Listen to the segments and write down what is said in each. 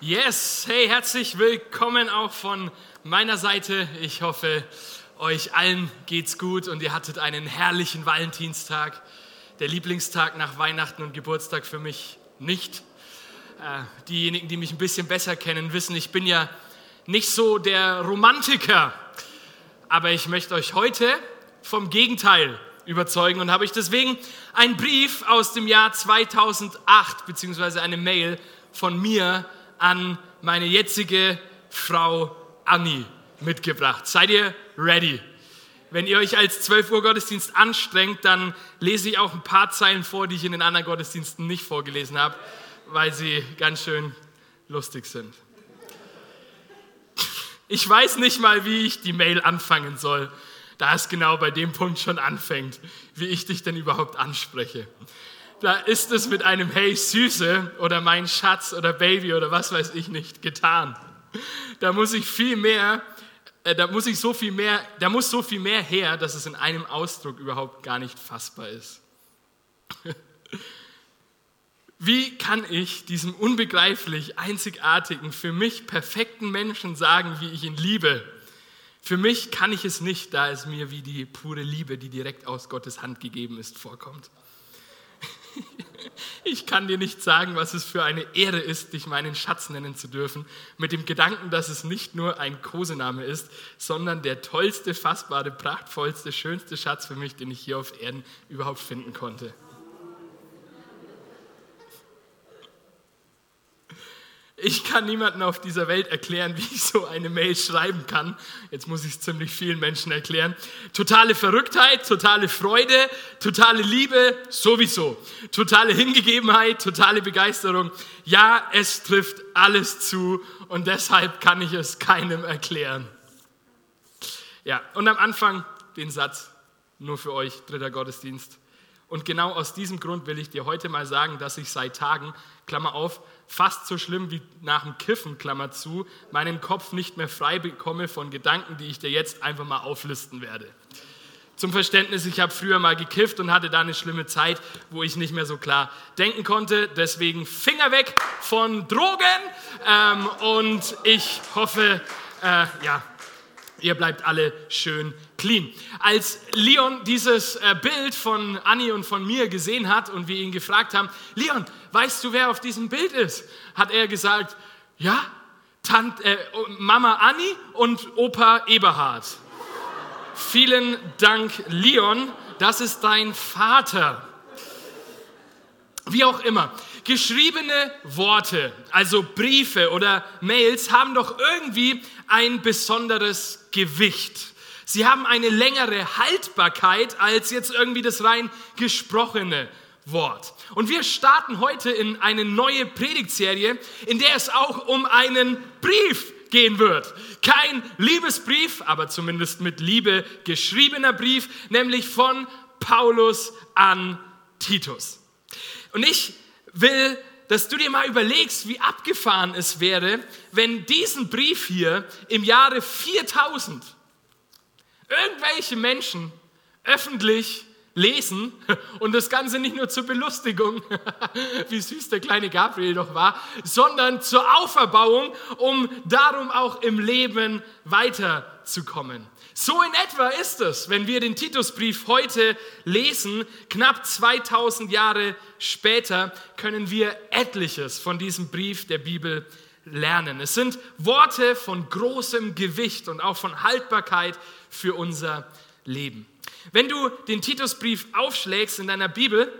Yes, hey, herzlich willkommen auch von meiner Seite. Ich hoffe, euch allen geht's gut und ihr hattet einen herrlichen Valentinstag. Der Lieblingstag nach Weihnachten und Geburtstag für mich nicht. Äh, diejenigen, die mich ein bisschen besser kennen, wissen, ich bin ja nicht so der Romantiker. Aber ich möchte euch heute vom Gegenteil überzeugen und habe ich deswegen einen Brief aus dem Jahr 2008 beziehungsweise eine Mail von mir an meine jetzige Frau Anni mitgebracht. Seid ihr ready? Wenn ihr euch als 12 Uhr Gottesdienst anstrengt, dann lese ich auch ein paar Zeilen vor, die ich in den anderen Gottesdiensten nicht vorgelesen habe, weil sie ganz schön lustig sind. Ich weiß nicht mal, wie ich die Mail anfangen soll, da es genau bei dem Punkt schon anfängt, wie ich dich denn überhaupt anspreche da ist es mit einem Hey Süße oder mein Schatz oder Baby oder was weiß ich nicht getan. Da muss ich viel mehr, äh, da muss ich so viel mehr, da muss so viel mehr her, dass es in einem Ausdruck überhaupt gar nicht fassbar ist. Wie kann ich diesem unbegreiflich einzigartigen, für mich perfekten Menschen sagen, wie ich ihn liebe? Für mich kann ich es nicht, da es mir wie die pure Liebe, die direkt aus Gottes Hand gegeben ist, vorkommt. Ich kann dir nicht sagen, was es für eine Ehre ist, dich meinen Schatz nennen zu dürfen, mit dem Gedanken, dass es nicht nur ein Kosename ist, sondern der tollste, fassbare, prachtvollste, schönste Schatz für mich, den ich hier auf Erden überhaupt finden konnte. Ich kann niemandem auf dieser Welt erklären, wie ich so eine Mail schreiben kann. Jetzt muss ich es ziemlich vielen Menschen erklären. Totale Verrücktheit, totale Freude, totale Liebe, sowieso. Totale Hingegebenheit, totale Begeisterung. Ja, es trifft alles zu und deshalb kann ich es keinem erklären. Ja, und am Anfang den Satz, nur für euch, dritter Gottesdienst. Und genau aus diesem Grund will ich dir heute mal sagen, dass ich seit Tagen, Klammer auf, fast so schlimm wie nach dem Kiffen, Klammer zu, meinen Kopf nicht mehr frei bekomme von Gedanken, die ich dir jetzt einfach mal auflisten werde. Zum Verständnis, ich habe früher mal gekifft und hatte da eine schlimme Zeit, wo ich nicht mehr so klar denken konnte. Deswegen Finger weg von Drogen ähm, und ich hoffe, äh, ja, ihr bleibt alle schön clean. Als Leon dieses äh, Bild von Annie und von mir gesehen hat und wir ihn gefragt haben, Leon, weißt du, wer auf diesem Bild ist? Hat er gesagt, ja, Tant, äh, Mama Annie und Opa Eberhard. Vielen Dank, Leon, das ist dein Vater. Wie auch immer, geschriebene Worte, also Briefe oder Mails, haben doch irgendwie ein besonderes Gewicht. Sie haben eine längere Haltbarkeit als jetzt irgendwie das rein gesprochene Wort. Und wir starten heute in eine neue Predigtserie, in der es auch um einen Brief gehen wird. Kein Liebesbrief, aber zumindest mit Liebe geschriebener Brief, nämlich von Paulus an Titus. Und ich will, dass du dir mal überlegst, wie abgefahren es wäre, wenn diesen Brief hier im Jahre 4000 irgendwelche Menschen öffentlich lesen und das Ganze nicht nur zur Belustigung, wie süß der kleine Gabriel doch war, sondern zur Auferbauung, um darum auch im Leben weiterzukommen. So in etwa ist es, wenn wir den Titusbrief heute lesen, knapp 2000 Jahre später, können wir etliches von diesem Brief der Bibel lernen. Es sind Worte von großem Gewicht und auch von Haltbarkeit für unser Leben. Wenn du den Titusbrief aufschlägst in deiner Bibel,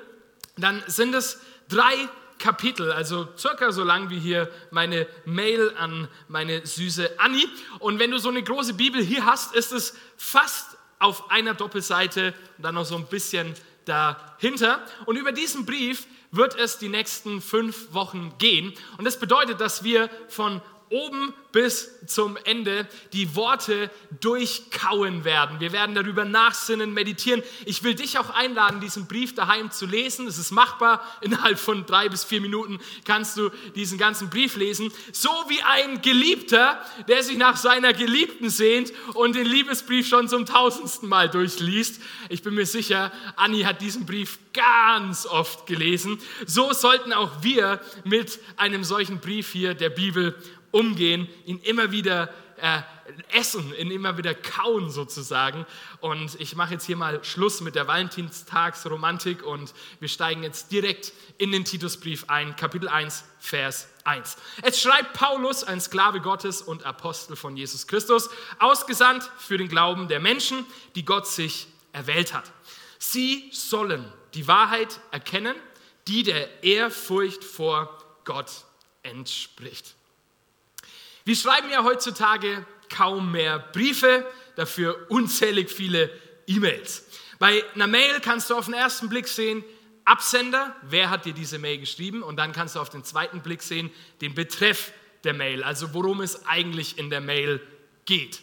dann sind es drei Kapitel, also circa so lang wie hier meine Mail an meine süße Annie. Und wenn du so eine große Bibel hier hast, ist es fast auf einer Doppelseite und dann noch so ein bisschen dahinter. Und über diesen Brief wird es die nächsten fünf Wochen gehen. Und das bedeutet, dass wir von oben bis zum Ende die Worte durchkauen werden. Wir werden darüber nachsinnen, meditieren. Ich will dich auch einladen, diesen Brief daheim zu lesen. Es ist machbar. Innerhalb von drei bis vier Minuten kannst du diesen ganzen Brief lesen. So wie ein Geliebter, der sich nach seiner Geliebten sehnt und den Liebesbrief schon zum tausendsten Mal durchliest. Ich bin mir sicher, Anni hat diesen Brief ganz oft gelesen. So sollten auch wir mit einem solchen Brief hier der Bibel umgehen, ihn immer wieder äh, essen, ihn immer wieder kauen sozusagen. Und ich mache jetzt hier mal Schluss mit der Valentinstagsromantik und wir steigen jetzt direkt in den Titusbrief ein, Kapitel 1, Vers 1. Es schreibt Paulus, ein Sklave Gottes und Apostel von Jesus Christus, ausgesandt für den Glauben der Menschen, die Gott sich erwählt hat. Sie sollen die Wahrheit erkennen, die der Ehrfurcht vor Gott entspricht. Wir schreiben ja heutzutage kaum mehr Briefe, dafür unzählig viele E-Mails. Bei einer Mail kannst du auf den ersten Blick sehen, Absender, wer hat dir diese Mail geschrieben? Und dann kannst du auf den zweiten Blick sehen, den Betreff der Mail, also worum es eigentlich in der Mail geht.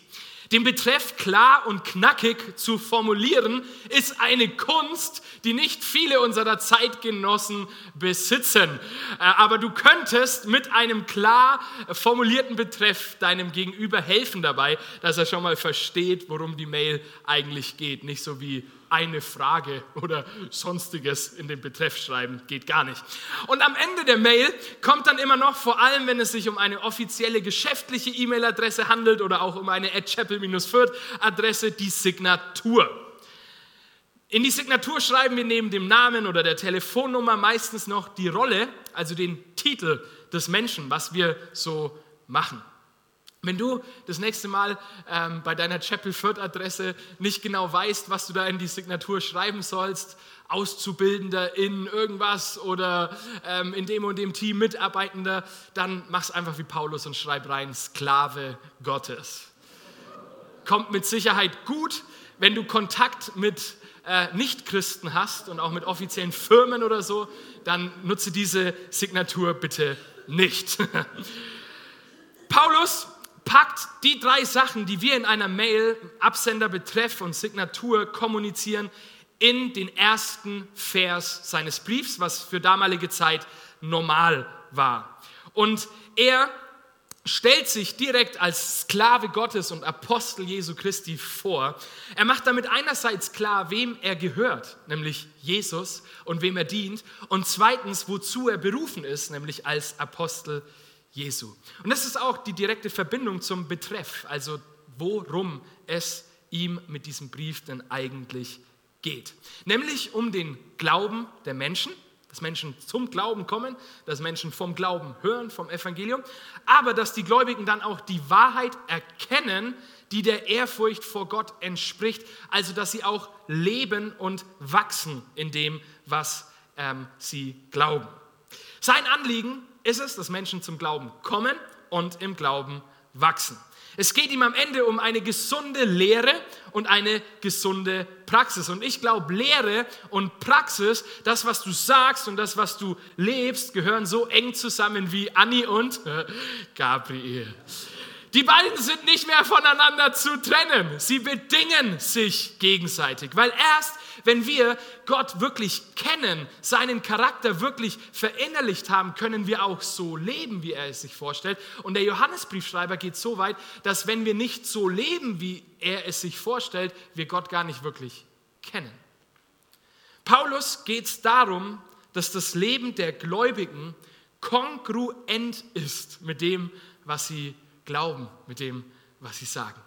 Den Betreff klar und knackig zu formulieren, ist eine Kunst, die nicht viele unserer Zeitgenossen besitzen. Äh, aber du könntest mit einem klar formulierten Betreff deinem Gegenüber helfen dabei, dass er schon mal versteht, worum die Mail eigentlich geht. Nicht so wie eine Frage oder sonstiges in den Betreff schreiben, geht gar nicht. Und am Ende der Mail kommt dann immer noch, vor allem wenn es sich um eine offizielle geschäftliche E-Mail-Adresse handelt oder auch um eine chapel-fürth-Adresse, die Signatur. In die Signatur schreiben wir neben dem Namen oder der Telefonnummer meistens noch die Rolle, also den Titel des Menschen, was wir so machen. Wenn du das nächste Mal ähm, bei deiner Chapel Fürth Adresse nicht genau weißt, was du da in die Signatur schreiben sollst, Auszubildender in irgendwas oder ähm, in dem und dem Team Mitarbeitender, dann mach's einfach wie Paulus und schreib rein Sklave Gottes. Kommt mit Sicherheit gut, wenn du Kontakt mit äh, Nichtchristen hast und auch mit offiziellen Firmen oder so, dann nutze diese Signatur bitte nicht. Packt die drei Sachen, die wir in einer Mail, Absender, Betreff und Signatur kommunizieren, in den ersten Vers seines Briefs, was für damalige Zeit normal war. Und er stellt sich direkt als Sklave Gottes und Apostel Jesu Christi vor. Er macht damit einerseits klar, wem er gehört, nämlich Jesus, und wem er dient, und zweitens, wozu er berufen ist, nämlich als Apostel Jesus. Jesu. Und das ist auch die direkte Verbindung zum Betreff, also worum es ihm mit diesem Brief denn eigentlich geht. Nämlich um den Glauben der Menschen, dass Menschen zum Glauben kommen, dass Menschen vom Glauben hören, vom Evangelium, aber dass die Gläubigen dann auch die Wahrheit erkennen, die der Ehrfurcht vor Gott entspricht, also dass sie auch leben und wachsen in dem, was ähm, sie glauben. Sein Anliegen ist es, dass Menschen zum Glauben kommen und im Glauben wachsen. Es geht ihm am Ende um eine gesunde Lehre und eine gesunde Praxis. Und ich glaube, Lehre und Praxis, das, was du sagst und das, was du lebst, gehören so eng zusammen wie Anni und Gabriel. Die beiden sind nicht mehr voneinander zu trennen. Sie bedingen sich gegenseitig, weil erst wenn wir Gott wirklich kennen, seinen Charakter wirklich verinnerlicht haben, können wir auch so leben, wie er es sich vorstellt. Und der Johannesbriefschreiber geht so weit, dass wenn wir nicht so leben, wie er es sich vorstellt, wir Gott gar nicht wirklich kennen. Paulus geht es darum, dass das Leben der Gläubigen kongruent ist mit dem, was sie glauben mit dem, was sie sagen.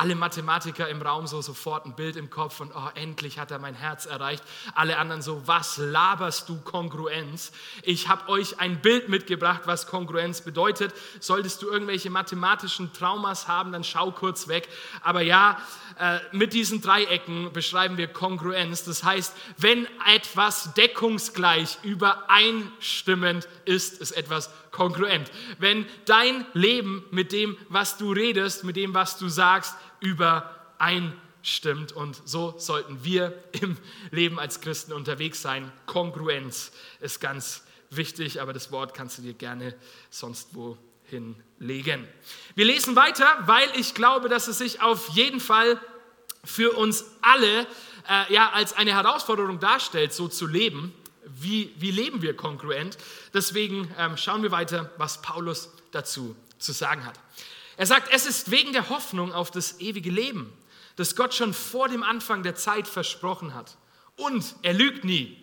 Alle Mathematiker im Raum so sofort ein Bild im Kopf und oh, endlich hat er mein Herz erreicht. Alle anderen so, was laberst du Kongruenz? Ich habe euch ein Bild mitgebracht, was Kongruenz bedeutet. Solltest du irgendwelche mathematischen Traumas haben, dann schau kurz weg. Aber ja, äh, mit diesen Dreiecken beschreiben wir Kongruenz. Das heißt, wenn etwas deckungsgleich übereinstimmend ist, ist etwas kongruent. Wenn dein Leben mit dem, was du redest, mit dem, was du sagst, übereinstimmt. Und so sollten wir im Leben als Christen unterwegs sein. Kongruenz ist ganz wichtig, aber das Wort kannst du dir gerne sonst wo hinlegen. Wir lesen weiter, weil ich glaube, dass es sich auf jeden Fall für uns alle äh, ja, als eine Herausforderung darstellt, so zu leben. Wie, wie leben wir kongruent? Deswegen ähm, schauen wir weiter, was Paulus dazu zu sagen hat. Er sagt, es ist wegen der Hoffnung auf das ewige Leben, das Gott schon vor dem Anfang der Zeit versprochen hat. Und er lügt nie.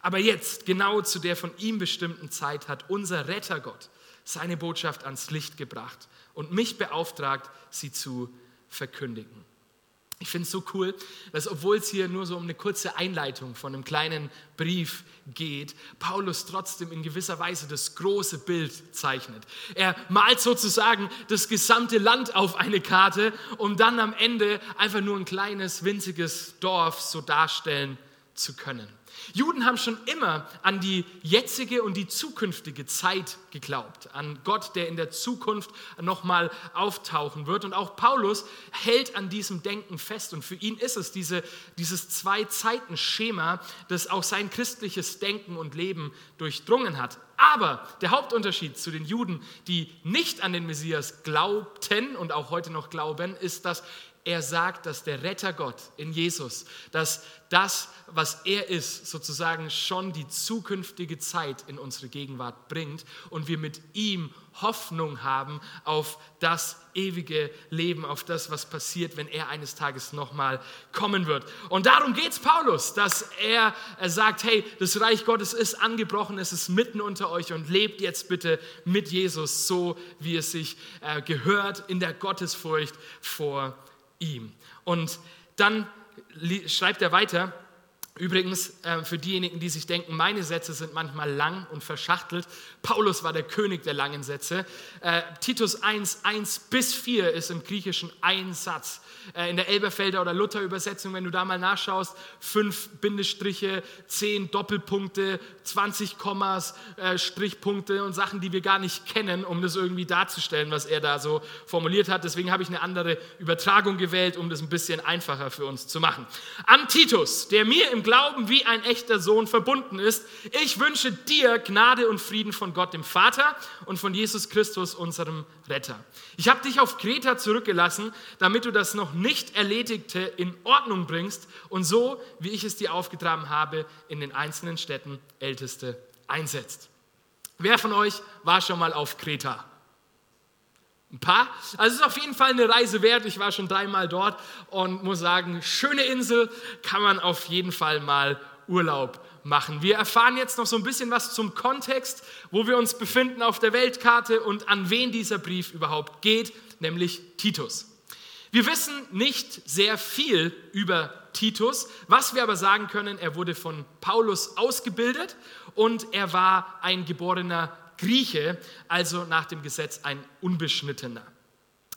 Aber jetzt, genau zu der von ihm bestimmten Zeit, hat unser Rettergott seine Botschaft ans Licht gebracht und mich beauftragt, sie zu verkündigen. Ich finde es so cool, dass obwohl es hier nur so um eine kurze Einleitung von einem kleinen Brief geht, Paulus trotzdem in gewisser Weise das große Bild zeichnet. Er malt sozusagen das gesamte Land auf eine Karte, um dann am Ende einfach nur ein kleines, winziges Dorf so darstellen zu können. Juden haben schon immer an die jetzige und die zukünftige Zeit geglaubt, an Gott, der in der Zukunft nochmal auftauchen wird. Und auch Paulus hält an diesem Denken fest. Und für ihn ist es diese, dieses Zwei-Zeiten-Schema, das auch sein christliches Denken und Leben durchdrungen hat. Aber der Hauptunterschied zu den Juden, die nicht an den Messias glaubten und auch heute noch glauben, ist, dass er sagt, dass der Retter Gott in Jesus, dass das, was er ist, sozusagen schon die zukünftige Zeit in unsere Gegenwart bringt und wir mit ihm Hoffnung haben auf das ewige Leben, auf das, was passiert, wenn er eines Tages nochmal kommen wird. Und darum geht es Paulus, dass er, sagt, hey, das Reich Gottes ist angebrochen, es ist mitten unter euch und lebt jetzt bitte mit Jesus so, wie es sich äh, gehört, in der Gottesfurcht vor ihm. Und dann schreibt er weiter, Übrigens, äh, für diejenigen, die sich denken, meine Sätze sind manchmal lang und verschachtelt, Paulus war der König der langen Sätze. Äh, Titus 1, 1 bis 4 ist im Griechischen ein Satz. Äh, in der Elberfelder oder Luther-Übersetzung, wenn du da mal nachschaust, fünf Bindestriche, zehn Doppelpunkte, 20 Kommas, Strichpunkte und Sachen, die wir gar nicht kennen, um das irgendwie darzustellen, was er da so formuliert hat. Deswegen habe ich eine andere Übertragung gewählt, um das ein bisschen einfacher für uns zu machen. An Titus, der mir im Glauben wie ein echter Sohn verbunden ist. Ich wünsche dir Gnade und Frieden von Gott, dem Vater und von Jesus Christus, unserem Retter. Ich habe dich auf Kreta zurückgelassen, damit du das noch nicht Erledigte in Ordnung bringst und so, wie ich es dir aufgetragen habe, in den einzelnen Städten Älteste einsetzt. Wer von euch war schon mal auf Kreta? Ein paar. Also es ist auf jeden Fall eine Reise wert. Ich war schon dreimal dort und muss sagen, schöne Insel, kann man auf jeden Fall mal Urlaub machen. Wir erfahren jetzt noch so ein bisschen was zum Kontext, wo wir uns befinden auf der Weltkarte und an wen dieser Brief überhaupt geht, nämlich Titus. Wir wissen nicht sehr viel über Titus. Was wir aber sagen können, er wurde von Paulus ausgebildet und er war ein geborener Grieche, also nach dem Gesetz ein Unbeschnittener.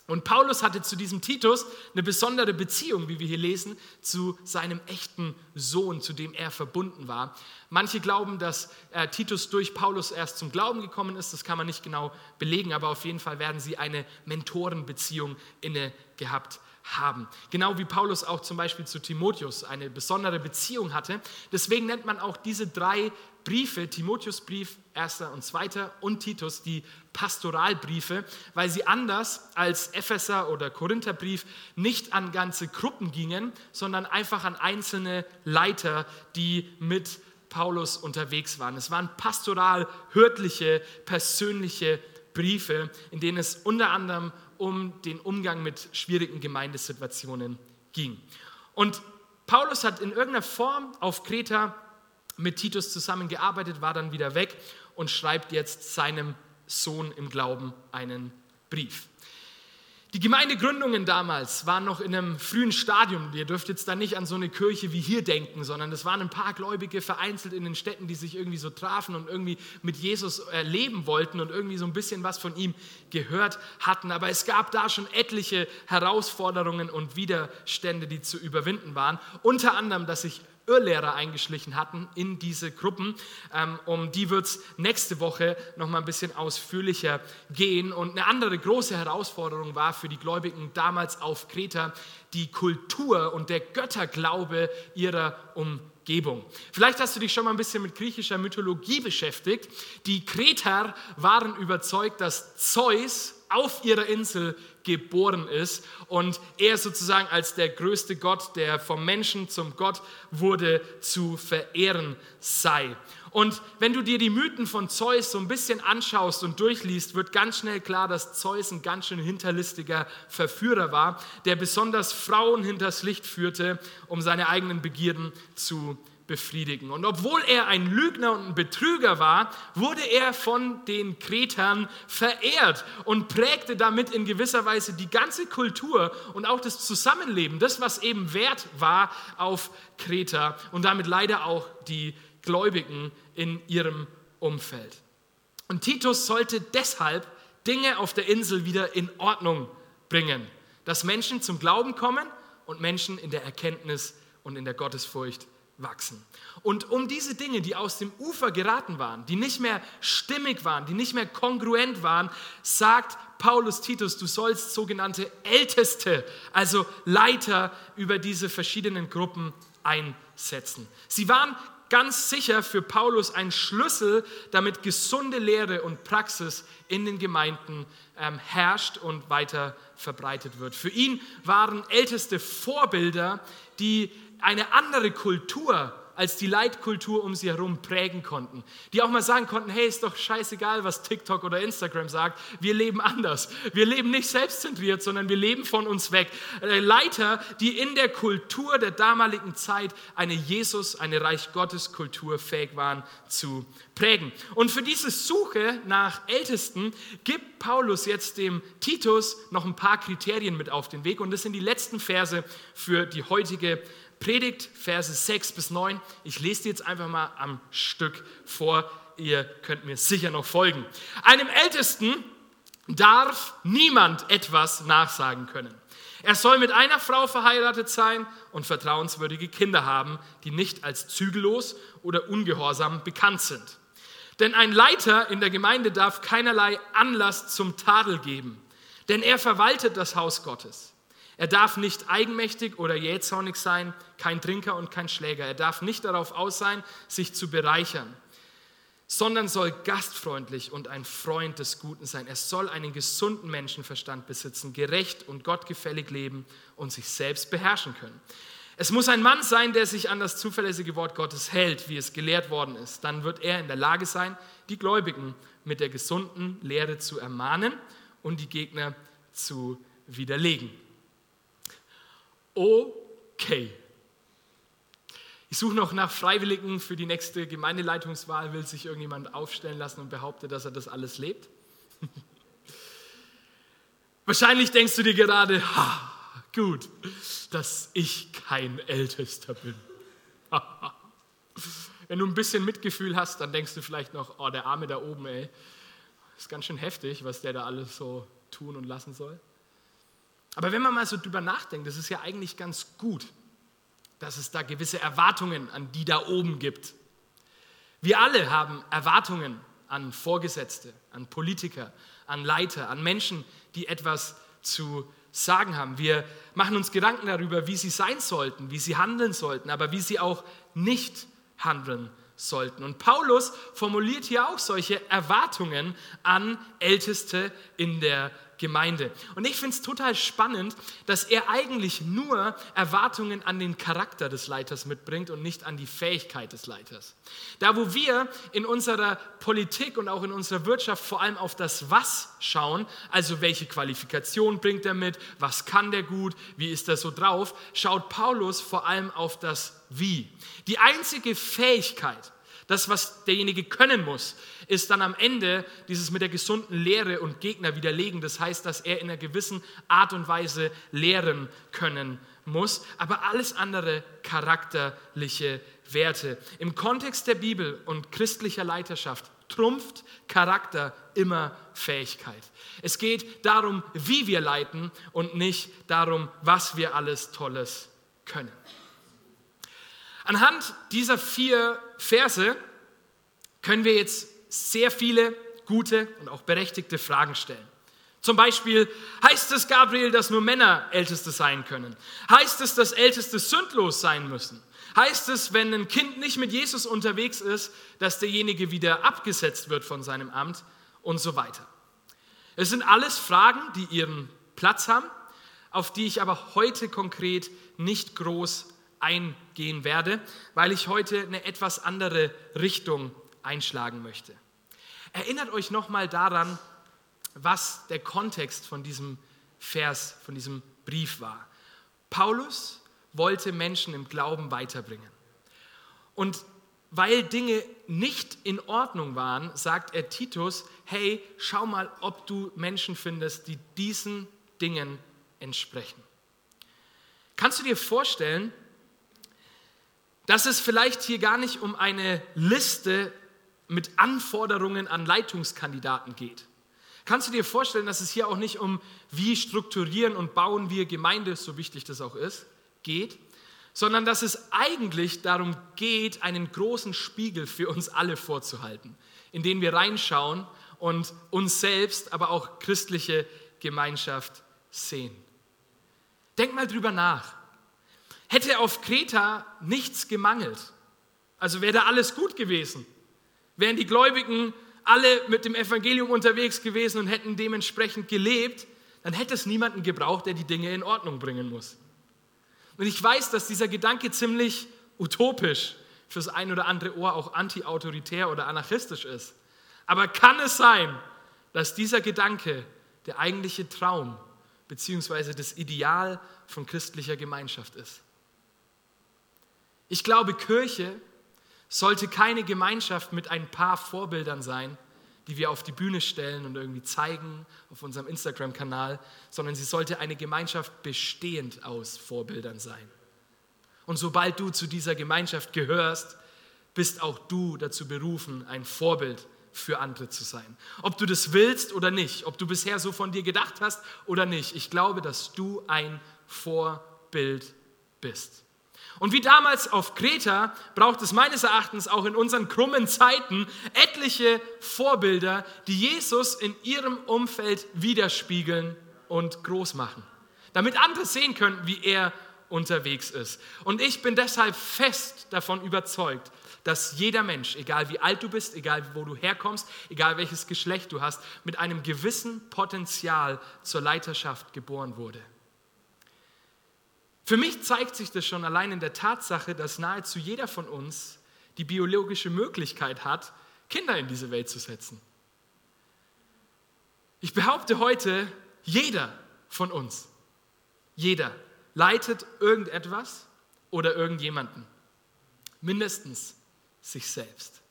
Und Paulus hatte zu diesem Titus eine besondere Beziehung, wie wir hier lesen, zu seinem echten Sohn, zu dem er verbunden war. Manche glauben, dass äh, Titus durch Paulus erst zum Glauben gekommen ist, das kann man nicht genau belegen, aber auf jeden Fall werden sie eine Mentorenbeziehung inne gehabt haben. Genau wie Paulus auch zum Beispiel zu Timotheus eine besondere Beziehung hatte. Deswegen nennt man auch diese drei Briefe, Timotheusbrief, erster und zweiter und Titus, die Pastoralbriefe, weil sie anders als Epheser oder Korintherbrief nicht an ganze Gruppen gingen, sondern einfach an einzelne Leiter, die mit Paulus unterwegs waren. Es waren pastoral, hörtliche, persönliche Briefe, in denen es unter anderem um den Umgang mit schwierigen Gemeindesituationen ging. Und Paulus hat in irgendeiner Form auf Kreta mit Titus zusammengearbeitet, war dann wieder weg und schreibt jetzt seinem Sohn im Glauben einen Brief. Die Gemeindegründungen damals waren noch in einem frühen Stadium. Ihr dürft jetzt da nicht an so eine Kirche wie hier denken, sondern es waren ein paar Gläubige vereinzelt in den Städten, die sich irgendwie so trafen und irgendwie mit Jesus erleben wollten und irgendwie so ein bisschen was von ihm gehört hatten. Aber es gab da schon etliche Herausforderungen und Widerstände, die zu überwinden waren. Unter anderem, dass sich Irrlehrer eingeschlichen hatten in diese Gruppen. Ähm, um die wird es nächste Woche noch mal ein bisschen ausführlicher gehen. Und eine andere große Herausforderung war für die Gläubigen damals auf Kreta die Kultur und der Götterglaube ihrer Umgebung. Umgebung. Vielleicht hast du dich schon mal ein bisschen mit griechischer Mythologie beschäftigt. Die Kreter waren überzeugt, dass Zeus auf ihrer Insel geboren ist und er sozusagen als der größte Gott, der vom Menschen zum Gott wurde, zu verehren sei. Und wenn du dir die Mythen von Zeus so ein bisschen anschaust und durchliest, wird ganz schnell klar, dass Zeus ein ganz schön hinterlistiger Verführer war, der besonders Frauen hinters Licht führte, um seine eigenen Begierden zu befriedigen. Und obwohl er ein Lügner und ein Betrüger war, wurde er von den Kretern verehrt und prägte damit in gewisser Weise die ganze Kultur und auch das Zusammenleben, das, was eben wert war auf Kreta und damit leider auch die Gläubigen in ihrem Umfeld. Und Titus sollte deshalb Dinge auf der Insel wieder in Ordnung bringen, dass Menschen zum Glauben kommen und Menschen in der Erkenntnis und in der Gottesfurcht wachsen. Und um diese Dinge, die aus dem Ufer geraten waren, die nicht mehr stimmig waren, die nicht mehr kongruent waren, sagt Paulus Titus, du sollst sogenannte Älteste, also Leiter über diese verschiedenen Gruppen einsetzen. Sie waren ganz sicher für Paulus ein Schlüssel, damit gesunde Lehre und Praxis in den Gemeinden ähm, herrscht und weiter verbreitet wird. Für ihn waren älteste Vorbilder, die eine andere Kultur als die Leitkultur um sie herum prägen konnten. Die auch mal sagen konnten, hey, ist doch scheißegal, was TikTok oder Instagram sagt, wir leben anders. Wir leben nicht selbstzentriert, sondern wir leben von uns weg. Äh, Leiter, die in der Kultur der damaligen Zeit eine Jesus, eine Reich Gottes Kultur fähig waren zu prägen. Und für diese Suche nach Ältesten gibt Paulus jetzt dem Titus noch ein paar Kriterien mit auf den Weg und das sind die letzten Verse für die heutige Predigt, Verse 6 bis 9. Ich lese die jetzt einfach mal am Stück vor. Ihr könnt mir sicher noch folgen. Einem Ältesten darf niemand etwas nachsagen können. Er soll mit einer Frau verheiratet sein und vertrauenswürdige Kinder haben, die nicht als zügellos oder ungehorsam bekannt sind. Denn ein Leiter in der Gemeinde darf keinerlei Anlass zum Tadel geben, denn er verwaltet das Haus Gottes. Er darf nicht eigenmächtig oder jähzornig sein, kein Trinker und kein Schläger. Er darf nicht darauf aus sein, sich zu bereichern, sondern soll gastfreundlich und ein Freund des Guten sein. Er soll einen gesunden Menschenverstand besitzen, gerecht und gottgefällig leben und sich selbst beherrschen können. Es muss ein Mann sein, der sich an das zuverlässige Wort Gottes hält, wie es gelehrt worden ist. Dann wird er in der Lage sein, die Gläubigen mit der gesunden Lehre zu ermahnen und die Gegner zu widerlegen okay. Ich suche noch nach Freiwilligen für die nächste Gemeindeleitungswahl. Will sich irgendjemand aufstellen lassen und behauptet, dass er das alles lebt? Wahrscheinlich denkst du dir gerade, ha, gut, dass ich kein Ältester bin. Wenn du ein bisschen Mitgefühl hast, dann denkst du vielleicht noch, oh, der Arme da oben, ey, ist ganz schön heftig, was der da alles so tun und lassen soll. Aber wenn man mal so drüber nachdenkt, das ist ja eigentlich ganz gut, dass es da gewisse Erwartungen an die da oben gibt. Wir alle haben Erwartungen an Vorgesetzte, an Politiker, an Leiter, an Menschen, die etwas zu sagen haben. Wir machen uns Gedanken darüber, wie sie sein sollten, wie sie handeln sollten, aber wie sie auch nicht handeln sollten. Und Paulus formuliert hier auch solche Erwartungen an Älteste in der Gemeinde. Und ich finde es total spannend, dass er eigentlich nur Erwartungen an den Charakter des Leiters mitbringt und nicht an die Fähigkeit des Leiters. Da, wo wir in unserer Politik und auch in unserer Wirtschaft vor allem auf das Was schauen, also welche Qualifikation bringt er mit, was kann der gut, wie ist er so drauf, schaut Paulus vor allem auf das Wie. Die einzige Fähigkeit, das, was derjenige können muss, ist dann am Ende dieses mit der gesunden Lehre und Gegner widerlegen. Das heißt, dass er in einer gewissen Art und Weise lehren können muss, aber alles andere charakterliche Werte. Im Kontext der Bibel und christlicher Leiterschaft trumpft Charakter immer Fähigkeit. Es geht darum, wie wir leiten und nicht darum, was wir alles Tolles können. Anhand dieser vier Verse können wir jetzt sehr viele gute und auch berechtigte Fragen stellen. Zum Beispiel heißt es Gabriel, dass nur Männer Älteste sein können. Heißt es, dass Älteste sündlos sein müssen. Heißt es, wenn ein Kind nicht mit Jesus unterwegs ist, dass derjenige wieder abgesetzt wird von seinem Amt und so weiter. Es sind alles Fragen, die ihren Platz haben, auf die ich aber heute konkret nicht groß eingehen werde, weil ich heute eine etwas andere Richtung einschlagen möchte. Erinnert euch nochmal daran, was der Kontext von diesem Vers, von diesem Brief war. Paulus wollte Menschen im Glauben weiterbringen. Und weil Dinge nicht in Ordnung waren, sagt er Titus, hey, schau mal, ob du Menschen findest, die diesen Dingen entsprechen. Kannst du dir vorstellen, dass es vielleicht hier gar nicht um eine Liste mit Anforderungen an Leitungskandidaten geht. Kannst du dir vorstellen, dass es hier auch nicht um wie strukturieren und bauen wir Gemeinde, so wichtig das auch ist, geht, sondern dass es eigentlich darum geht, einen großen Spiegel für uns alle vorzuhalten, in den wir reinschauen und uns selbst, aber auch christliche Gemeinschaft sehen. Denk mal drüber nach. Hätte auf Kreta nichts gemangelt, also wäre da alles gut gewesen, wären die Gläubigen alle mit dem Evangelium unterwegs gewesen und hätten dementsprechend gelebt, dann hätte es niemanden gebraucht, der die Dinge in Ordnung bringen muss. Und ich weiß, dass dieser Gedanke ziemlich utopisch fürs ein oder andere Ohr auch anti-autoritär oder anarchistisch ist. Aber kann es sein, dass dieser Gedanke der eigentliche Traum bzw. das Ideal von christlicher Gemeinschaft ist? Ich glaube, Kirche sollte keine Gemeinschaft mit ein paar Vorbildern sein, die wir auf die Bühne stellen und irgendwie zeigen auf unserem Instagram-Kanal, sondern sie sollte eine Gemeinschaft bestehend aus Vorbildern sein. Und sobald du zu dieser Gemeinschaft gehörst, bist auch du dazu berufen, ein Vorbild für andere zu sein. Ob du das willst oder nicht, ob du bisher so von dir gedacht hast oder nicht, ich glaube, dass du ein Vorbild bist. Und wie damals auf Kreta braucht es meines Erachtens auch in unseren krummen Zeiten etliche Vorbilder, die Jesus in ihrem Umfeld widerspiegeln und groß machen, damit andere sehen können, wie er unterwegs ist. Und ich bin deshalb fest davon überzeugt, dass jeder Mensch, egal wie alt du bist, egal wo du herkommst, egal welches Geschlecht du hast, mit einem gewissen Potenzial zur Leiterschaft geboren wurde. Für mich zeigt sich das schon allein in der Tatsache, dass nahezu jeder von uns die biologische Möglichkeit hat, Kinder in diese Welt zu setzen. Ich behaupte heute, jeder von uns, jeder leitet irgendetwas oder irgendjemanden, mindestens sich selbst.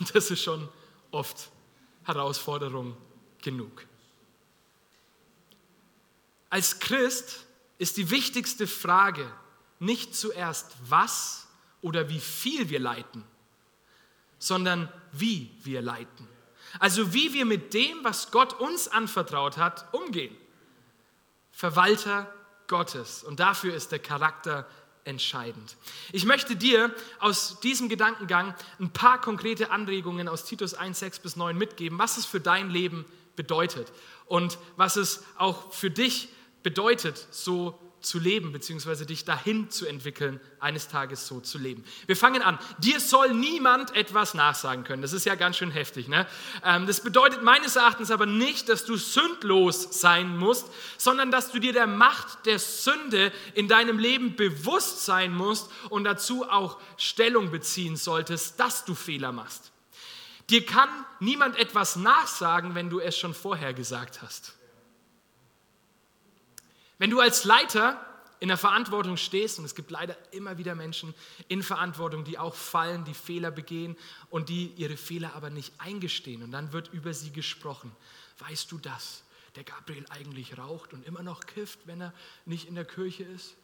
Und das ist schon oft Herausforderung genug. Als Christ ist die wichtigste Frage nicht zuerst, was oder wie viel wir leiten, sondern wie wir leiten. Also wie wir mit dem, was Gott uns anvertraut hat, umgehen. Verwalter Gottes. Und dafür ist der Charakter entscheidend. Ich möchte dir aus diesem Gedankengang ein paar konkrete Anregungen aus Titus 1, 6 bis 9 mitgeben, was es für dein Leben bedeutet und was es auch für dich bedeutet, so zu leben, beziehungsweise dich dahin zu entwickeln, eines Tages so zu leben. Wir fangen an. Dir soll niemand etwas nachsagen können. Das ist ja ganz schön heftig. Ne? Ähm, das bedeutet meines Erachtens aber nicht, dass du sündlos sein musst, sondern dass du dir der Macht der Sünde in deinem Leben bewusst sein musst und dazu auch Stellung beziehen solltest, dass du Fehler machst. Dir kann niemand etwas nachsagen, wenn du es schon vorher gesagt hast. Wenn du als Leiter in der Verantwortung stehst, und es gibt leider immer wieder Menschen in Verantwortung, die auch fallen, die Fehler begehen und die ihre Fehler aber nicht eingestehen, und dann wird über sie gesprochen. Weißt du das? Der Gabriel eigentlich raucht und immer noch kifft, wenn er nicht in der Kirche ist?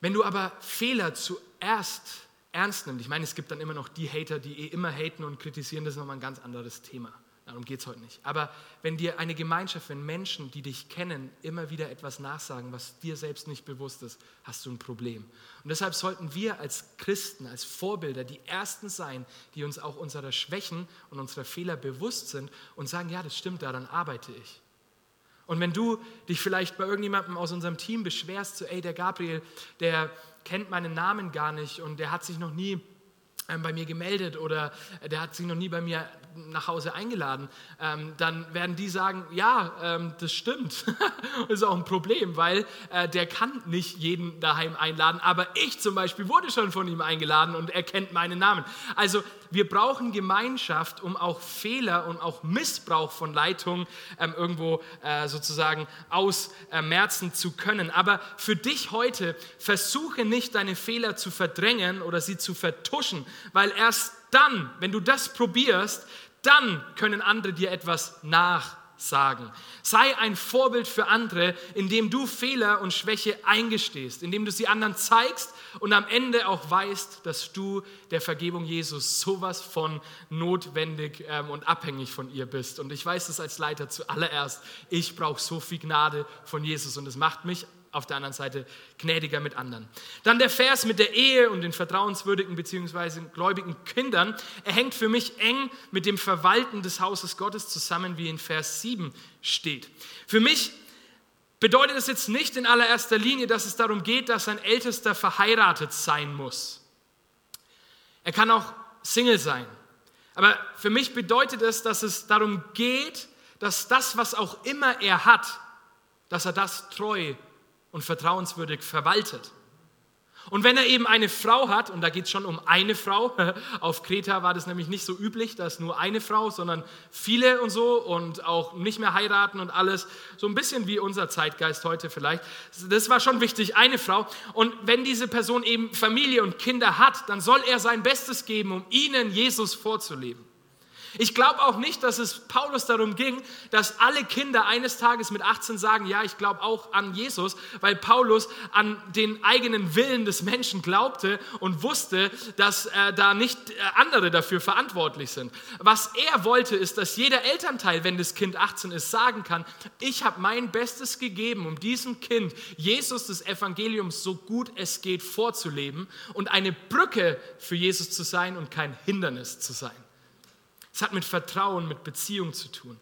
Wenn du aber Fehler zuerst ernst nimmst, ich meine, es gibt dann immer noch die Hater, die eh immer haten und kritisieren, das ist nochmal ein ganz anderes Thema. Darum geht es heute nicht. Aber wenn dir eine Gemeinschaft, wenn Menschen, die dich kennen, immer wieder etwas nachsagen, was dir selbst nicht bewusst ist, hast du ein Problem. Und deshalb sollten wir als Christen, als Vorbilder die Ersten sein, die uns auch unserer Schwächen und unserer Fehler bewusst sind und sagen, ja, das stimmt, daran arbeite ich. Und wenn du dich vielleicht bei irgendjemandem aus unserem Team beschwerst, so, ey, der Gabriel, der kennt meinen Namen gar nicht und der hat sich noch nie ähm, bei mir gemeldet oder der hat sich noch nie bei mir nach Hause eingeladen, ähm, dann werden die sagen, ja, ähm, das stimmt. ist auch ein Problem, weil äh, der kann nicht jeden daheim einladen, aber ich zum Beispiel wurde schon von ihm eingeladen und er kennt meinen Namen. Also wir brauchen Gemeinschaft, um auch Fehler und auch Missbrauch von Leitung ähm, irgendwo äh, sozusagen ausmerzen zu können. Aber für dich heute, versuche nicht deine Fehler zu verdrängen oder sie zu vertuschen, weil erst dann, wenn du das probierst, dann können andere dir etwas nachsagen. Sei ein Vorbild für andere, indem du Fehler und Schwäche eingestehst, indem du sie anderen zeigst und am Ende auch weißt, dass du der Vergebung Jesus sowas von notwendig ähm, und abhängig von ihr bist. Und ich weiß es als Leiter zuallererst, ich brauche so viel Gnade von Jesus und es macht mich auf der anderen Seite gnädiger mit anderen. Dann der Vers mit der Ehe und den vertrauenswürdigen bzw. gläubigen Kindern. Er hängt für mich eng mit dem Verwalten des Hauses Gottes zusammen, wie in Vers 7 steht. Für mich bedeutet es jetzt nicht in allererster Linie, dass es darum geht, dass ein Ältester verheiratet sein muss. Er kann auch Single sein. Aber für mich bedeutet es, dass es darum geht, dass das, was auch immer er hat, dass er das treu und vertrauenswürdig verwaltet. Und wenn er eben eine Frau hat, und da geht es schon um eine Frau, auf Kreta war das nämlich nicht so üblich, dass nur eine Frau, sondern viele und so und auch nicht mehr heiraten und alles, so ein bisschen wie unser Zeitgeist heute vielleicht. Das war schon wichtig, eine Frau. Und wenn diese Person eben Familie und Kinder hat, dann soll er sein Bestes geben, um ihnen Jesus vorzuleben. Ich glaube auch nicht, dass es Paulus darum ging, dass alle Kinder eines Tages mit 18 sagen, ja, ich glaube auch an Jesus, weil Paulus an den eigenen Willen des Menschen glaubte und wusste, dass äh, da nicht äh, andere dafür verantwortlich sind. Was er wollte, ist, dass jeder Elternteil, wenn das Kind 18 ist, sagen kann, ich habe mein Bestes gegeben, um diesem Kind Jesus des Evangeliums so gut es geht vorzuleben und eine Brücke für Jesus zu sein und kein Hindernis zu sein. Es hat mit Vertrauen, mit Beziehung zu tun.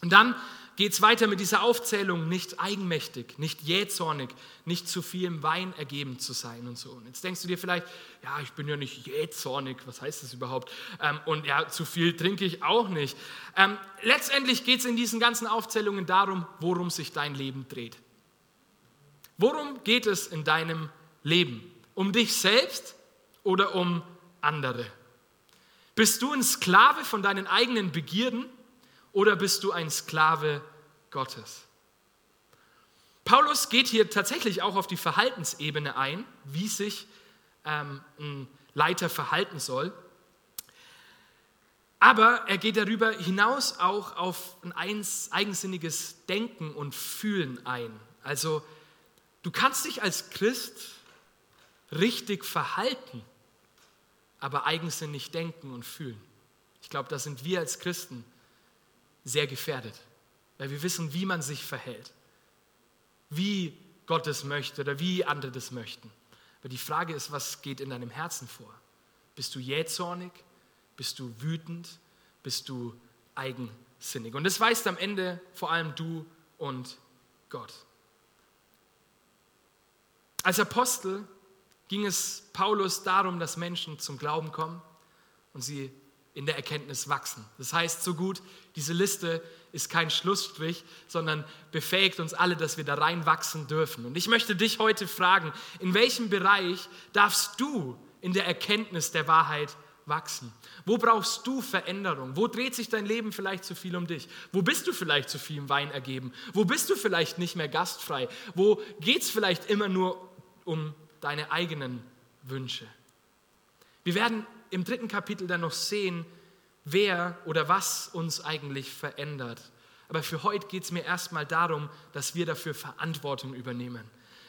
Und dann geht es weiter mit dieser Aufzählung, nicht eigenmächtig, nicht jähzornig, nicht zu viel Wein ergeben zu sein und so. Und jetzt denkst du dir vielleicht, ja, ich bin ja nicht jähzornig, was heißt das überhaupt? Ähm, und ja, zu viel trinke ich auch nicht. Ähm, letztendlich geht es in diesen ganzen Aufzählungen darum, worum sich dein Leben dreht. Worum geht es in deinem Leben? Um dich selbst oder um andere? Bist du ein Sklave von deinen eigenen Begierden oder bist du ein Sklave Gottes? Paulus geht hier tatsächlich auch auf die Verhaltensebene ein, wie sich ähm, ein Leiter verhalten soll. Aber er geht darüber hinaus auch auf ein eigensinniges Denken und Fühlen ein. Also du kannst dich als Christ richtig verhalten aber eigensinnig denken und fühlen. Ich glaube, da sind wir als Christen sehr gefährdet, weil wir wissen, wie man sich verhält, wie Gott es möchte oder wie andere das möchten. Aber die Frage ist, was geht in deinem Herzen vor? Bist du jähzornig? Bist du wütend? Bist du eigensinnig? Und das weißt am Ende vor allem du und Gott. Als Apostel ging es Paulus darum, dass Menschen zum Glauben kommen und sie in der Erkenntnis wachsen. Das heißt so gut, diese Liste ist kein Schlussstrich, sondern befähigt uns alle, dass wir da reinwachsen dürfen. Und ich möchte dich heute fragen, in welchem Bereich darfst du in der Erkenntnis der Wahrheit wachsen? Wo brauchst du Veränderung? Wo dreht sich dein Leben vielleicht zu viel um dich? Wo bist du vielleicht zu viel im Wein ergeben? Wo bist du vielleicht nicht mehr gastfrei? Wo geht es vielleicht immer nur um deine eigenen Wünsche. Wir werden im dritten Kapitel dann noch sehen, wer oder was uns eigentlich verändert. Aber für heute geht es mir erstmal darum, dass wir dafür Verantwortung übernehmen.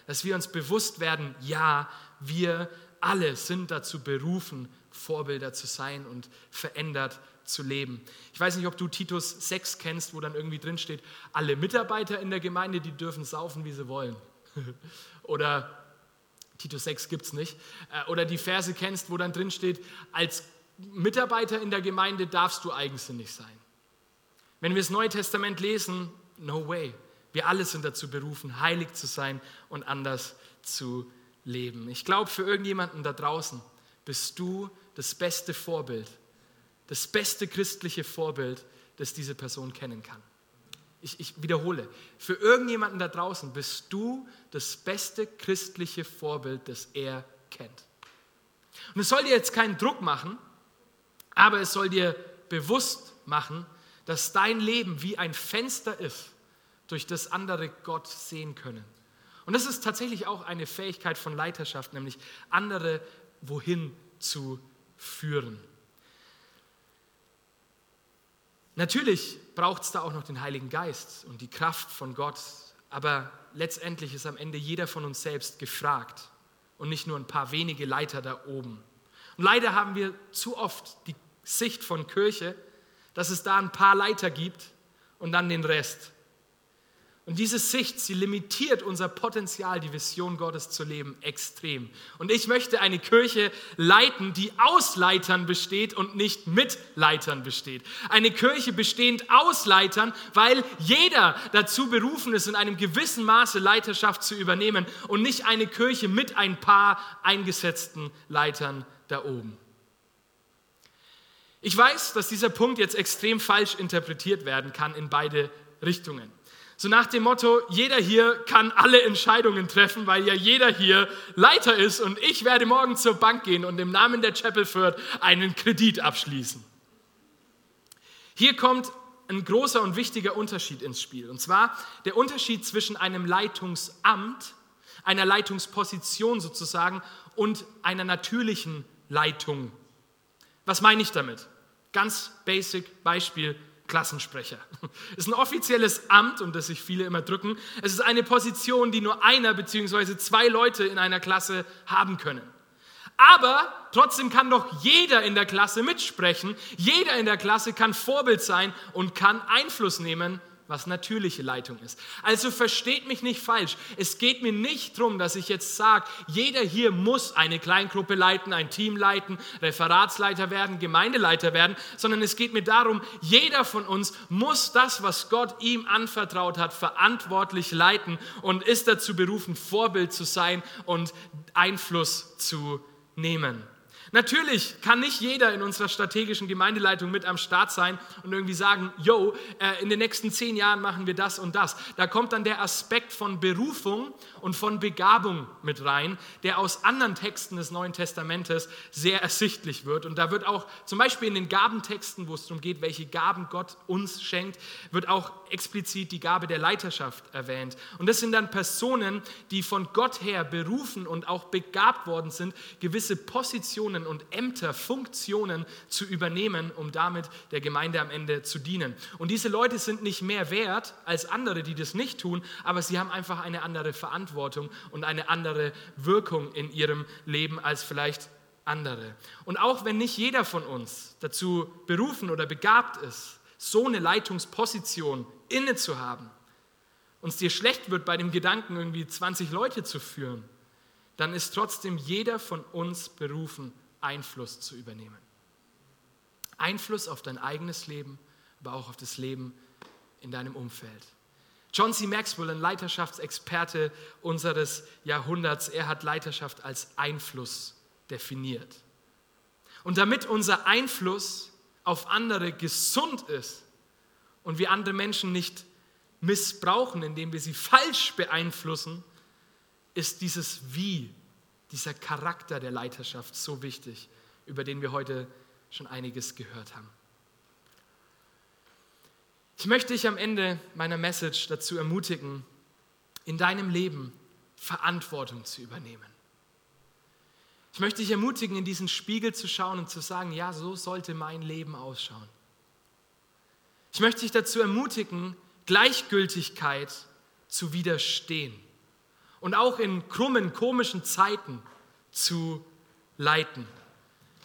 Dass wir uns bewusst werden, ja, wir alle sind dazu berufen, Vorbilder zu sein und verändert zu leben. Ich weiß nicht, ob du Titus 6 kennst, wo dann irgendwie drin steht, alle Mitarbeiter in der Gemeinde, die dürfen saufen, wie sie wollen. Oder Titus 6 gibt es nicht. Äh, oder die Verse kennst, wo dann drin steht, als Mitarbeiter in der Gemeinde darfst du eigensinnig sein. Wenn wir das Neue Testament lesen, no way. Wir alle sind dazu berufen, heilig zu sein und anders zu leben. Ich glaube, für irgendjemanden da draußen bist du das beste Vorbild, das beste christliche Vorbild, das diese Person kennen kann. Ich, ich, wiederhole, für irgendjemanden da draußen bist du das beste christliche Vorbild, das er kennt. Und es soll dir jetzt keinen Druck machen, aber es soll dir bewusst machen, dass dein Leben wie ein Fenster ist, durch das andere Gott sehen können. Und das ist tatsächlich auch eine Fähigkeit von Leiterschaft, nämlich andere wohin zu führen. Natürlich braucht es da auch noch den Heiligen Geist und die Kraft von Gott, aber letztendlich ist am Ende jeder von uns selbst gefragt und nicht nur ein paar wenige Leiter da oben. Und leider haben wir zu oft die Sicht von Kirche, dass es da ein paar Leiter gibt und dann den Rest. Und diese Sicht, sie limitiert unser Potenzial, die Vision Gottes zu leben, extrem. Und ich möchte eine Kirche leiten, die aus Leitern besteht und nicht mit Leitern besteht. Eine Kirche bestehend aus Leitern, weil jeder dazu berufen ist, in einem gewissen Maße Leiterschaft zu übernehmen und nicht eine Kirche mit ein paar eingesetzten Leitern da oben. Ich weiß, dass dieser Punkt jetzt extrem falsch interpretiert werden kann in beide Richtungen. So nach dem Motto, jeder hier kann alle Entscheidungen treffen, weil ja jeder hier Leiter ist und ich werde morgen zur Bank gehen und im Namen der Chapel Fürth einen Kredit abschließen. Hier kommt ein großer und wichtiger Unterschied ins Spiel. Und zwar der Unterschied zwischen einem Leitungsamt, einer Leitungsposition sozusagen und einer natürlichen Leitung. Was meine ich damit? Ganz basic Beispiel Klassensprecher. Es ist ein offizielles Amt, um das sich viele immer drücken. Es ist eine Position, die nur einer bzw. zwei Leute in einer Klasse haben können. Aber trotzdem kann doch jeder in der Klasse mitsprechen. Jeder in der Klasse kann Vorbild sein und kann Einfluss nehmen was natürliche Leitung ist. Also versteht mich nicht falsch. Es geht mir nicht darum, dass ich jetzt sage, jeder hier muss eine Kleingruppe leiten, ein Team leiten, Referatsleiter werden, Gemeindeleiter werden, sondern es geht mir darum, jeder von uns muss das, was Gott ihm anvertraut hat, verantwortlich leiten und ist dazu berufen, Vorbild zu sein und Einfluss zu nehmen. Natürlich kann nicht jeder in unserer strategischen Gemeindeleitung mit am Start sein und irgendwie sagen, yo, äh, in den nächsten zehn Jahren machen wir das und das. Da kommt dann der Aspekt von Berufung und von Begabung mit rein, der aus anderen Texten des Neuen Testamentes sehr ersichtlich wird. Und da wird auch zum Beispiel in den Gabentexten, wo es darum geht, welche Gaben Gott uns schenkt, wird auch explizit die Gabe der Leiterschaft erwähnt. Und das sind dann Personen, die von Gott her berufen und auch begabt worden sind, gewisse Positionen Positionen und Ämter, Funktionen zu übernehmen, um damit der Gemeinde am Ende zu dienen. Und diese Leute sind nicht mehr wert als andere, die das nicht tun, aber sie haben einfach eine andere Verantwortung und eine andere Wirkung in ihrem Leben als vielleicht andere. Und auch wenn nicht jeder von uns dazu berufen oder begabt ist, so eine Leitungsposition inne zu haben, uns dir schlecht wird bei dem Gedanken, irgendwie 20 Leute zu führen, dann ist trotzdem jeder von uns berufen, Einfluss zu übernehmen. Einfluss auf dein eigenes Leben, aber auch auf das Leben in deinem Umfeld. John C. Maxwell, ein Leiterschaftsexperte unseres Jahrhunderts, er hat Leiterschaft als Einfluss definiert. Und damit unser Einfluss auf andere gesund ist und wir andere Menschen nicht missbrauchen, indem wir sie falsch beeinflussen, ist dieses Wie dieser Charakter der Leiterschaft so wichtig, über den wir heute schon einiges gehört haben. Ich möchte dich am Ende meiner Message dazu ermutigen, in deinem Leben Verantwortung zu übernehmen. Ich möchte dich ermutigen, in diesen Spiegel zu schauen und zu sagen, ja, so sollte mein Leben ausschauen. Ich möchte dich dazu ermutigen, Gleichgültigkeit zu widerstehen und auch in krummen, komischen Zeiten zu leiten,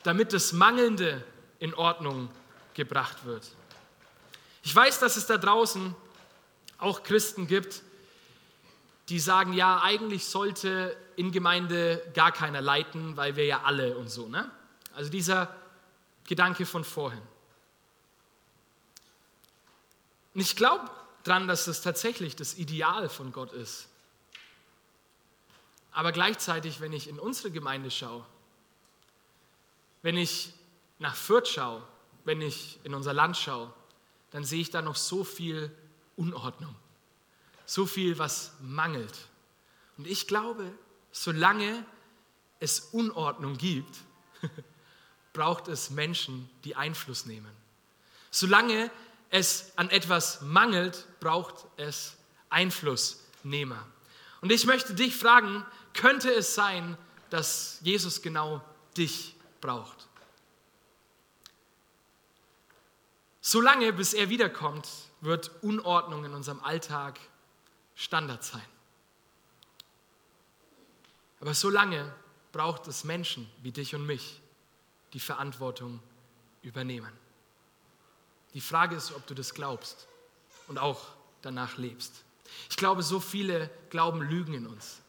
damit das Mangelnde in Ordnung gebracht wird. Ich weiß, dass es da draußen auch Christen gibt, die sagen, ja, eigentlich sollte in Gemeinde gar keiner leiten, weil wir ja alle und so. Ne? Also dieser Gedanke von vorhin. Und ich glaube dran, dass das tatsächlich das Ideal von Gott ist. Aber gleichzeitig, wenn ich in unsere Gemeinde schaue, wenn ich nach Fürth schaue, wenn ich in unser Land schaue, dann sehe ich da noch so viel Unordnung, so viel, was mangelt. Und ich glaube, solange es Unordnung gibt, braucht es Menschen, die Einfluss nehmen. Solange es an etwas mangelt, braucht es Einflussnehmer. Und ich möchte dich fragen, könnte es sein, dass Jesus genau dich braucht? Solange bis er wiederkommt, wird Unordnung in unserem Alltag Standard sein. Aber solange braucht es Menschen wie dich und mich, die Verantwortung übernehmen. Die Frage ist, ob du das glaubst und auch danach lebst. Ich glaube, so viele glauben Lügen in uns.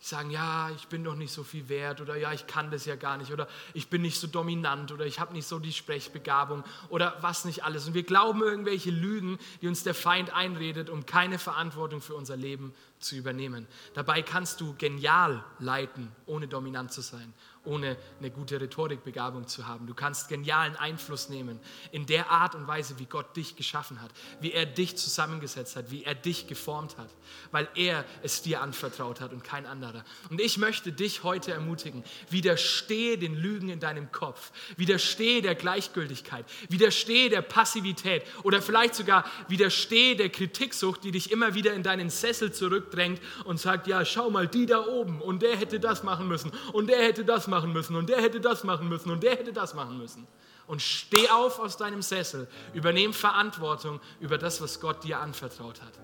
Die sagen, ja, ich bin doch nicht so viel wert oder ja, ich kann das ja gar nicht oder ich bin nicht so dominant oder ich habe nicht so die Sprechbegabung oder was nicht alles. Und wir glauben irgendwelche Lügen, die uns der Feind einredet, um keine Verantwortung für unser Leben zu übernehmen. Dabei kannst du genial leiten, ohne dominant zu sein ohne eine gute Rhetorikbegabung zu haben. Du kannst genialen Einfluss nehmen in der Art und Weise, wie Gott dich geschaffen hat, wie er dich zusammengesetzt hat, wie er dich geformt hat, weil er es dir anvertraut hat und kein anderer. Und ich möchte dich heute ermutigen, widerstehe den Lügen in deinem Kopf, widerstehe der Gleichgültigkeit, widerstehe der Passivität oder vielleicht sogar widerstehe der Kritiksucht, die dich immer wieder in deinen Sessel zurückdrängt und sagt, ja, schau mal, die da oben und der hätte das machen müssen und der hätte das machen müssen und der hätte das machen müssen und der hätte das machen müssen. Und steh auf aus deinem Sessel, übernehm Verantwortung über das, was Gott dir anvertraut hat.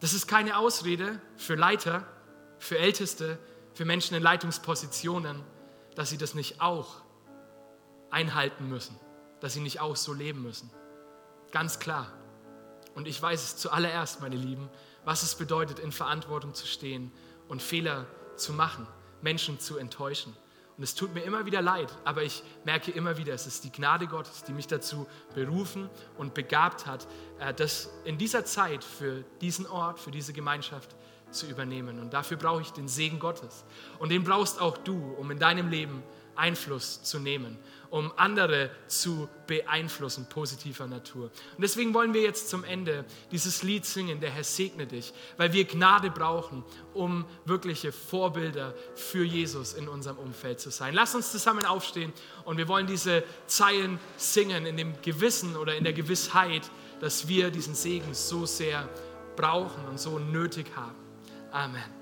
Das ist keine Ausrede für Leiter, für Älteste, für Menschen in Leitungspositionen, dass sie das nicht auch einhalten müssen, dass sie nicht auch so leben müssen. Ganz klar. Und ich weiß es zuallererst, meine Lieben, was es bedeutet, in Verantwortung zu stehen und Fehler zu machen. Menschen zu enttäuschen. Und es tut mir immer wieder leid, aber ich merke immer wieder, es ist die Gnade Gottes, die mich dazu berufen und begabt hat, äh, das in dieser Zeit für diesen Ort, für diese Gemeinschaft zu übernehmen. Und dafür brauche ich den Segen Gottes. Und den brauchst auch du, um in deinem Leben Einfluss zu nehmen um andere zu beeinflussen, positiver Natur. Und deswegen wollen wir jetzt zum Ende dieses Lied singen, der Herr segne dich, weil wir Gnade brauchen, um wirkliche Vorbilder für Jesus in unserem Umfeld zu sein. Lass uns zusammen aufstehen und wir wollen diese Zeilen singen in dem Gewissen oder in der Gewissheit, dass wir diesen Segen so sehr brauchen und so nötig haben. Amen.